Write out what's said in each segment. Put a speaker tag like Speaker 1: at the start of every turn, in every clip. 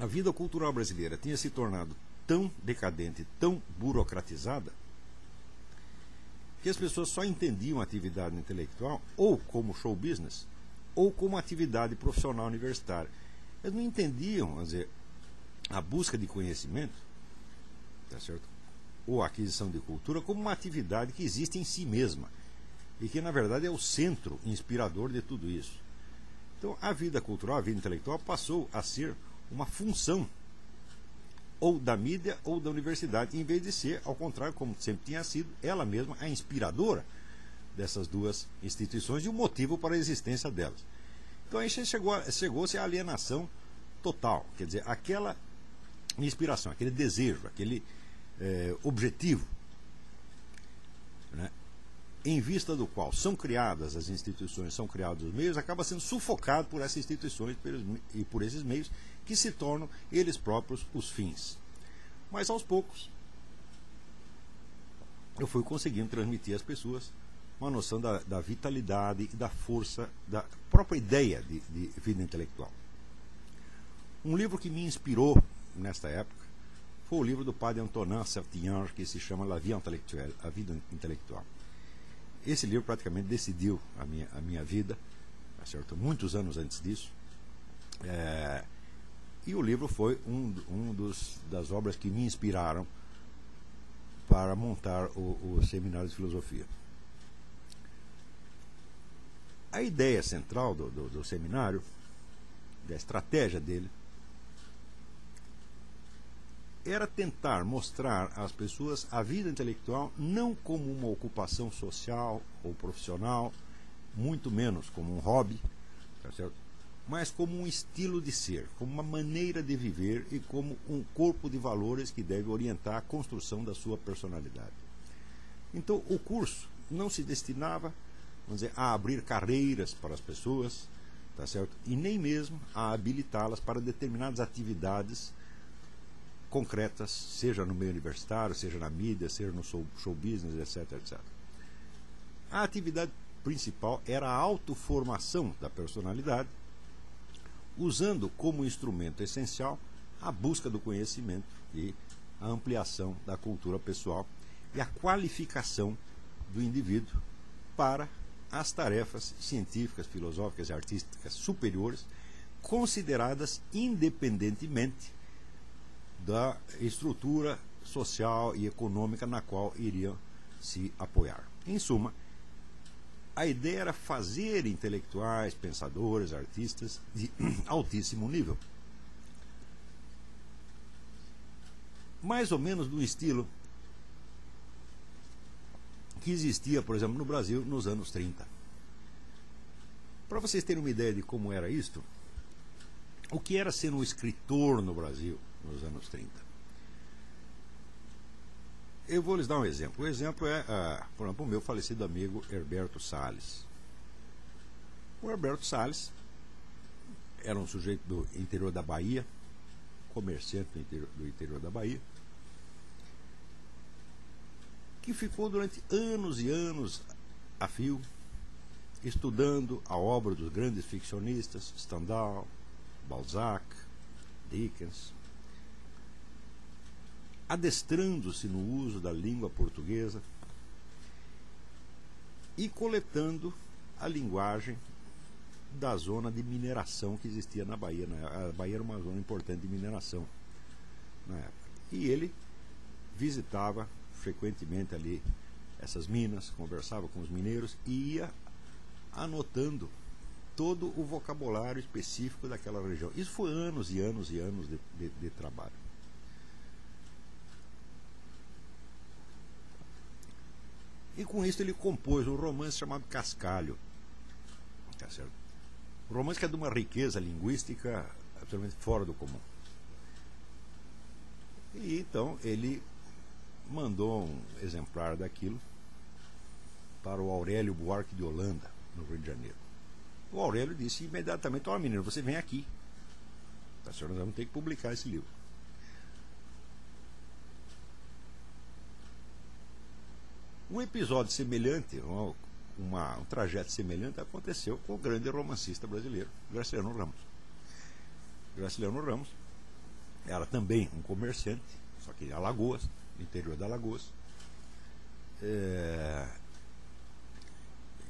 Speaker 1: a vida cultural brasileira tinha se tornado tão decadente, tão burocratizada, que as pessoas só entendiam a atividade intelectual ou como show business ou como atividade profissional universitária. Eles não entendiam, vamos dizer, a busca de conhecimento, tá certo? ou a aquisição de cultura como uma atividade que existe em si mesma e que, na verdade, é o centro inspirador de tudo isso. Então, a vida cultural, a vida intelectual passou a ser uma função ou da mídia ou da universidade, em vez de ser, ao contrário, como sempre tinha sido, ela mesma a inspiradora dessas duas instituições e o motivo para a existência delas. Então aí chegou-se chegou à alienação total, quer dizer, aquela inspiração, aquele desejo, aquele é, objetivo, né, em vista do qual são criadas as instituições, são criados os meios, acaba sendo sufocado por essas instituições e por esses meios que se tornam eles próprios os fins. Mas aos poucos eu fui conseguindo transmitir às pessoas uma noção da, da vitalidade e da força da própria ideia de, de vida intelectual. Um livro que me inspirou nesta época foi o livro do padre Antonin Sertiange, que se chama La Vie Intellectuelle, A Vida Intelectual. Esse livro praticamente decidiu a minha, a minha vida, certo? muitos anos antes disso. É, e o livro foi um, um dos, das obras que me inspiraram para montar o, o seminário de filosofia. A ideia central do, do, do seminário, da estratégia dele, era tentar mostrar às pessoas a vida intelectual não como uma ocupação social ou profissional, muito menos como um hobby, tá mas como um estilo de ser, como uma maneira de viver e como um corpo de valores que deve orientar a construção da sua personalidade. Então, o curso não se destinava, vamos dizer, a abrir carreiras para as pessoas, tá certo? E nem mesmo a habilitá-las para determinadas atividades concretas, seja no meio universitário, seja na mídia, seja no show, business, etc, etc. A atividade principal era a autoformação da personalidade, usando como instrumento essencial a busca do conhecimento e a ampliação da cultura pessoal e a qualificação do indivíduo para as tarefas científicas, filosóficas e artísticas superiores, consideradas independentemente da estrutura social e econômica na qual iriam se apoiar. Em suma, a ideia era fazer intelectuais, pensadores, artistas de altíssimo nível. Mais ou menos do estilo que existia, por exemplo, no Brasil nos anos 30. Para vocês terem uma ideia de como era isto, o que era ser um escritor no Brasil nos anos 30? Eu vou lhes dar um exemplo. O exemplo é, uh, por exemplo, o meu falecido amigo Herberto Salles. O Herberto Salles era um sujeito do interior da Bahia, comerciante do interior, do interior da Bahia, que ficou durante anos e anos a fio estudando a obra dos grandes ficcionistas Stendhal, Balzac, Dickens, adestrando-se no uso da língua portuguesa e coletando a linguagem da zona de mineração que existia na Bahia. A Bahia era uma zona importante de mineração na época. E ele visitava frequentemente ali essas minas, conversava com os mineiros e ia anotando todo o vocabulário específico daquela região. Isso foi anos e anos e anos de, de, de trabalho. E com isso ele compôs um romance chamado Cascalho. Tá certo? Um romance que é de uma riqueza linguística absolutamente fora do comum. E então ele mandou um exemplar daquilo para o Aurélio Buarque de Holanda, no Rio de Janeiro. O Aurélio disse imediatamente: Ó, oh, menino, você vem aqui. Tá? Nós vamos ter que publicar esse livro. Um episódio semelhante, uma, um trajeto semelhante aconteceu com o grande romancista brasileiro, Graciliano Ramos. Graciliano Ramos era também um comerciante, só que em Alagoas, interior da Alagoas. É,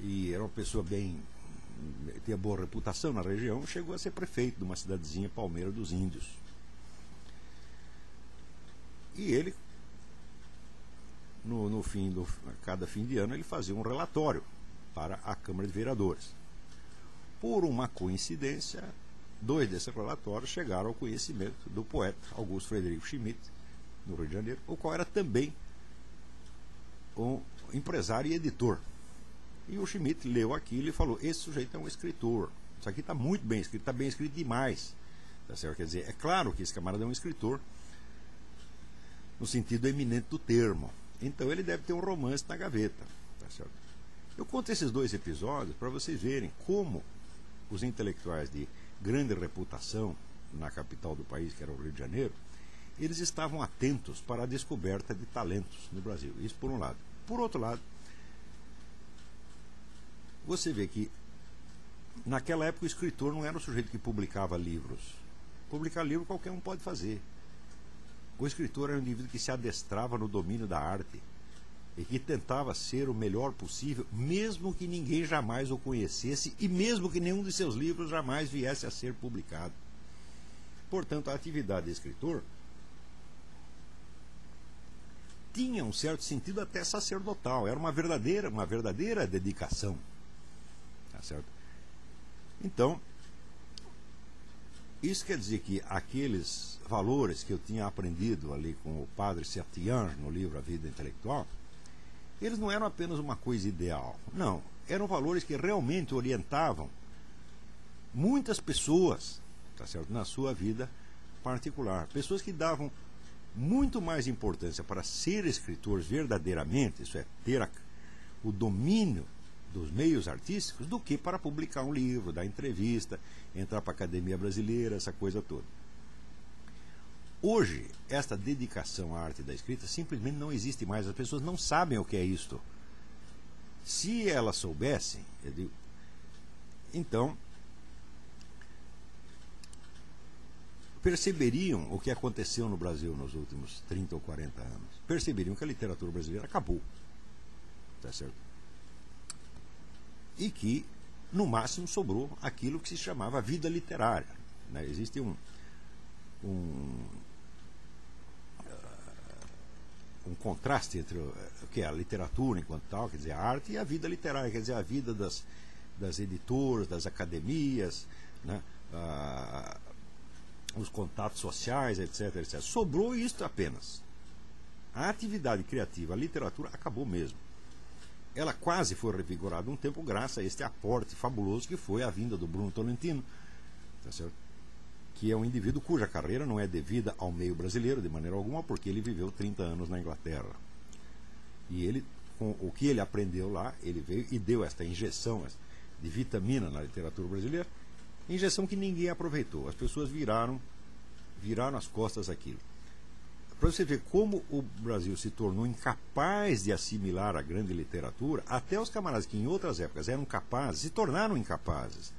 Speaker 1: e era uma pessoa bem. tinha boa reputação na região, chegou a ser prefeito de uma cidadezinha Palmeira dos Índios. E ele, no, no fim do, cada fim de ano, ele fazia um relatório para a Câmara de Vereadores. Por uma coincidência, dois desses relatórios chegaram ao conhecimento do poeta Augusto Frederico Schmidt, no Rio de Janeiro, o qual era também um empresário e editor. E o Schmidt leu aquilo e falou: Esse sujeito é um escritor. Isso aqui está muito bem escrito, está bem escrito demais. Tá certo? Quer dizer, é claro que esse camarada é um escritor, no sentido eminente do termo. Então ele deve ter um romance na gaveta. Tá certo? Eu conto esses dois episódios para vocês verem como os intelectuais de grande reputação na capital do país, que era o Rio de Janeiro, eles estavam atentos para a descoberta de talentos no Brasil. Isso por um lado. Por outro lado, você vê que naquela época o escritor não era o sujeito que publicava livros. Publicar livro qualquer um pode fazer. O escritor era um indivíduo que se adestrava no domínio da arte e que tentava ser o melhor possível, mesmo que ninguém jamais o conhecesse e mesmo que nenhum de seus livros jamais viesse a ser publicado. Portanto, a atividade de escritor tinha um certo sentido até sacerdotal, era uma verdadeira, uma verdadeira dedicação. Tá certo? Então, isso quer dizer que aqueles valores que eu tinha aprendido ali com o padre Sertian no livro A Vida Intelectual, eles não eram apenas uma coisa ideal. Não, eram valores que realmente orientavam muitas pessoas, tá certo, na sua vida particular, pessoas que davam muito mais importância para ser escritores verdadeiramente, isso é, ter a, o domínio dos meios artísticos, do que para publicar um livro, dar entrevista, entrar para a academia brasileira, essa coisa toda. Hoje, esta dedicação à arte da escrita simplesmente não existe mais. As pessoas não sabem o que é isto. Se elas soubessem, digo, então perceberiam o que aconteceu no Brasil nos últimos 30 ou 40 anos. Perceberiam que a literatura brasileira acabou. Tá certo? E que, no máximo, sobrou aquilo que se chamava vida literária. Né? Existe um, um, um contraste entre o que é a literatura enquanto tal, quer dizer, a arte e a vida literária, quer dizer, a vida das, das editoras, das academias, né? Ah, os contatos sociais, etc, etc. Sobrou isto apenas. A atividade criativa, a literatura, acabou mesmo. Ela quase foi revigorada um tempo graças a este aporte fabuloso que foi a vinda do Bruno Tolentino, tá que é um indivíduo cuja carreira não é devida ao meio brasileiro de maneira alguma, porque ele viveu 30 anos na Inglaterra. E ele, com o que ele aprendeu lá, ele veio e deu esta injeção de vitamina na literatura brasileira, injeção que ninguém aproveitou. As pessoas viraram, viraram as costas aquilo. Para você ver como o Brasil se tornou incapaz de assimilar a grande literatura, até os camaradas que em outras épocas eram capazes, se tornaram incapazes.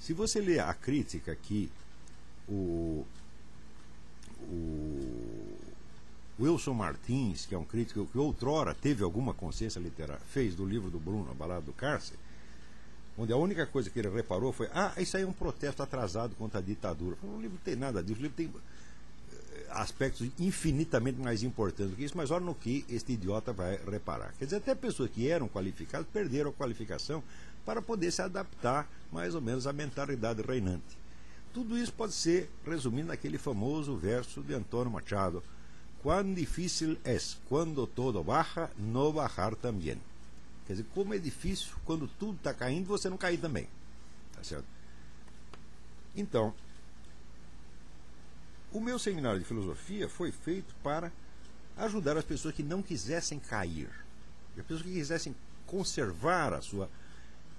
Speaker 1: Se você ler a crítica que o, o Wilson Martins, que é um crítico que outrora teve alguma consciência literária, fez do livro do Bruno, A Balada do Cárcere, onde a única coisa que ele reparou foi: ah, isso aí é um protesto atrasado contra a ditadura. O livro não tem nada disso, o livro tem aspectos infinitamente mais importantes do que isso, mas olha no que este idiota vai reparar. Quer dizer, até pessoas que eram qualificadas perderam a qualificação para poder se adaptar mais ou menos à mentalidade reinante. Tudo isso pode ser resumido naquele famoso verso de Antônio Machado: Quão difícil é quando todo baja, no bajar também. Quer dizer, como é difícil quando tudo está caindo você não cair também. Tá certo? Então, o meu seminário de filosofia foi feito para ajudar as pessoas que não quisessem cair, as pessoas que quisessem conservar a sua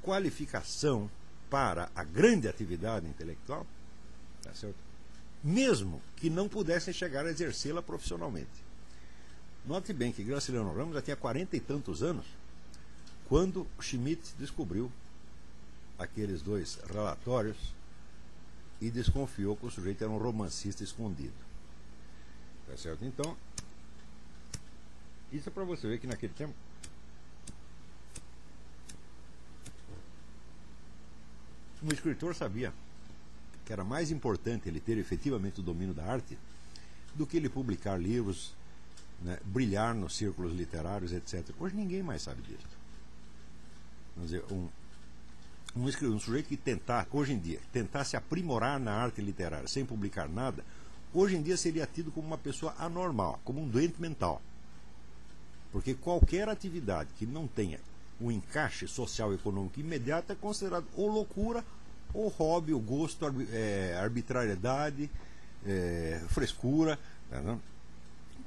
Speaker 1: qualificação para a grande atividade intelectual Tá certo? Mesmo que não pudessem chegar a exercê-la profissionalmente. Note bem que Graciliano Ramos já tinha quarenta e tantos anos quando Schmidt descobriu aqueles dois relatórios e desconfiou que o sujeito era um romancista escondido. Tá certo? Então, isso é para você ver que naquele tempo um escritor sabia que era mais importante ele ter efetivamente o domínio da arte do que ele publicar livros, né, brilhar nos círculos literários, etc. Hoje ninguém mais sabe disso. Vamos dizer, um, um, um sujeito que tentar, hoje em dia, tentar se aprimorar na arte literária sem publicar nada, hoje em dia seria tido como uma pessoa anormal, como um doente mental. Porque qualquer atividade que não tenha um encaixe social e econômico imediato é considerado ou loucura, ou hobby, ou gosto, é, arbitrariedade, é, frescura. Né?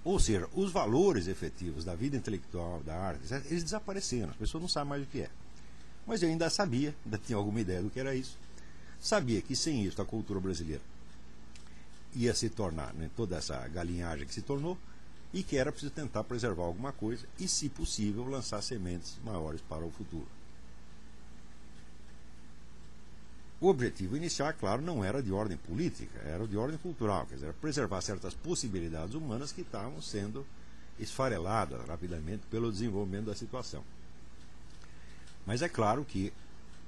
Speaker 1: Ou seja, os valores efetivos da vida intelectual, da arte, eles desapareceram, as pessoas não sabem mais o que é. Mas eu ainda sabia, ainda tinha alguma ideia do que era isso. Sabia que sem isso a cultura brasileira ia se tornar né, toda essa galinhagem que se tornou e que era preciso tentar preservar alguma coisa e, se possível, lançar sementes maiores para o futuro. O objetivo inicial, claro, não era de ordem política, era de ordem cultural, quer dizer, preservar certas possibilidades humanas que estavam sendo esfareladas rapidamente pelo desenvolvimento da situação. Mas é claro que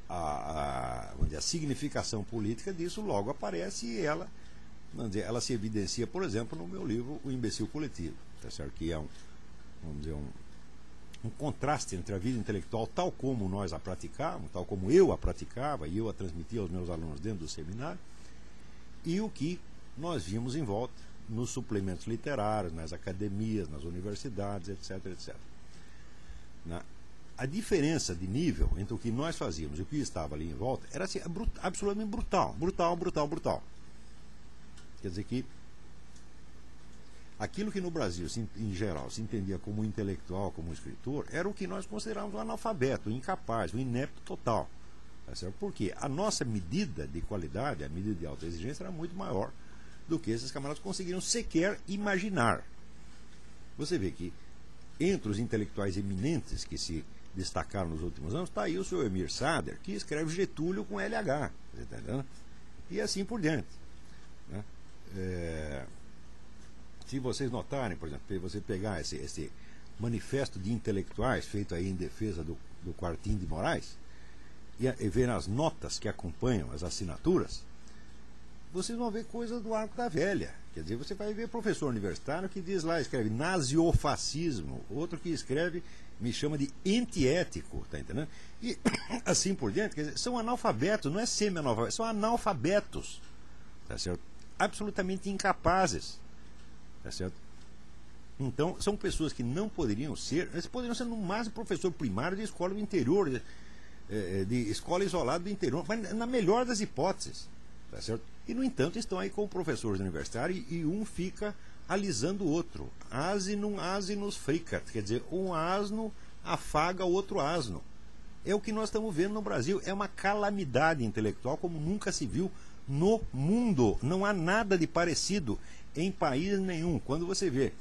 Speaker 1: a, a, a significação política disso logo aparece e ela, dizer, ela se evidencia, por exemplo, no meu livro O Imbecil Coletivo, tá certo? que é um, vamos dizer, um, um contraste entre a vida intelectual tal como nós a praticávamos, tal como eu a praticava e eu a transmitia aos meus alunos dentro do seminário, e o que nós vimos em volta nos suplementos literários, nas academias, nas universidades, etc, etc. Na, a diferença de nível entre o que nós fazíamos e o que estava ali em volta era assim, absolutamente brutal, brutal, brutal, brutal. Quer dizer que Aquilo que no Brasil, em geral, se entendia como intelectual, como escritor, era o que nós considerávamos um analfabeto, um incapaz, um inepto total. Tá Porque a nossa medida de qualidade, a medida de alta exigência, era muito maior do que esses camaradas conseguiram sequer imaginar. Você vê que entre os intelectuais eminentes que se destacaram nos últimos anos, está aí o seu Emir Sader, que escreve Getúlio com LH. Tá e assim por diante. Né? É se vocês notarem, por exemplo, você pegar esse, esse manifesto de intelectuais feito aí em defesa do, do Quartim de Moraes e, e ver as notas que acompanham as assinaturas, vocês vão ver coisas do arco da velha. Quer dizer, você vai ver professor universitário que diz lá, escreve naziofascismo, outro que escreve, me chama de antiético, tá entendendo? E assim por diante, quer dizer, são analfabetos, não é semi-analfabetos, são analfabetos, tá certo? Absolutamente incapazes Tá certo? Então, são pessoas que não poderiam ser, eles poderiam ser no máximo professor primário de escola do interior, de, eh, de escola isolada do interior, mas na melhor das hipóteses. Tá certo? E, no entanto, estão aí com professores universitários e um fica alisando o outro. Asinum asinus fricat, quer dizer, um asno afaga o outro asno. É o que nós estamos vendo no Brasil. É uma calamidade intelectual como nunca se viu no mundo. Não há nada de parecido em país nenhum. Quando você vê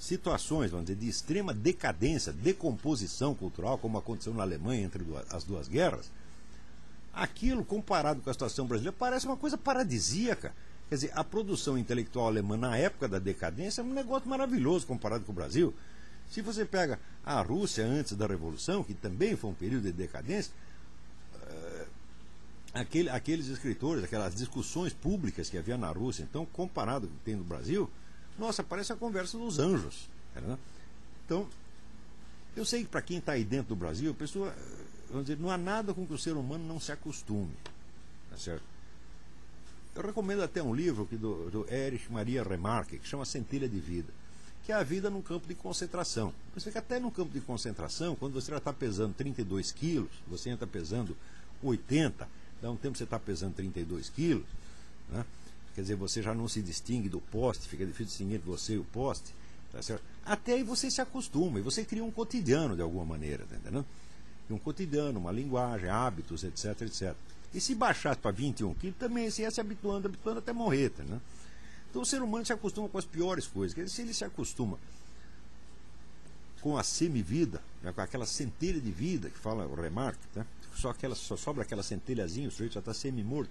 Speaker 1: situações, vamos dizer, de extrema decadência, decomposição cultural, como aconteceu na Alemanha entre as duas guerras, aquilo, comparado com a situação brasileira, parece uma coisa paradisíaca. Quer dizer, a produção intelectual alemã na época da decadência é um negócio maravilhoso comparado com o Brasil. Se você pega a Rússia antes da Revolução, que também foi um período de decadência, aquele, aqueles escritores, aquelas discussões públicas que havia na Rússia, então, comparado com o que tem no Brasil, nossa, parece a conversa dos anjos. Né? Então, eu sei que para quem está aí dentro do Brasil, a pessoa, vamos dizer, não há nada com que o ser humano não se acostume. Tá certo? Eu recomendo até um livro que do, do Erich Maria Remarque, que chama Centelha de Vida, que é a vida num campo de concentração. Você que até no campo de concentração, quando você já está pesando 32 quilos, você entra pesando 80, Dá um tempo você está pesando 32 quilos, né? quer dizer, você já não se distingue do poste, fica difícil distinguir você e o poste. Tá certo? Até aí você se acostuma e você cria um cotidiano de alguma maneira, tá? Um cotidiano, uma linguagem, hábitos, etc, etc. E se baixasse para 21 quilos, também você ia se habituando, habituando até morrer, tá, né? Então o ser humano se acostuma com as piores coisas. Dizer, se ele se acostuma com a semivida, né, com aquela centelha de vida que fala o Remarque, né? só, aquela, só sobra aquela centelhazinha, o sujeito já está semi-morto.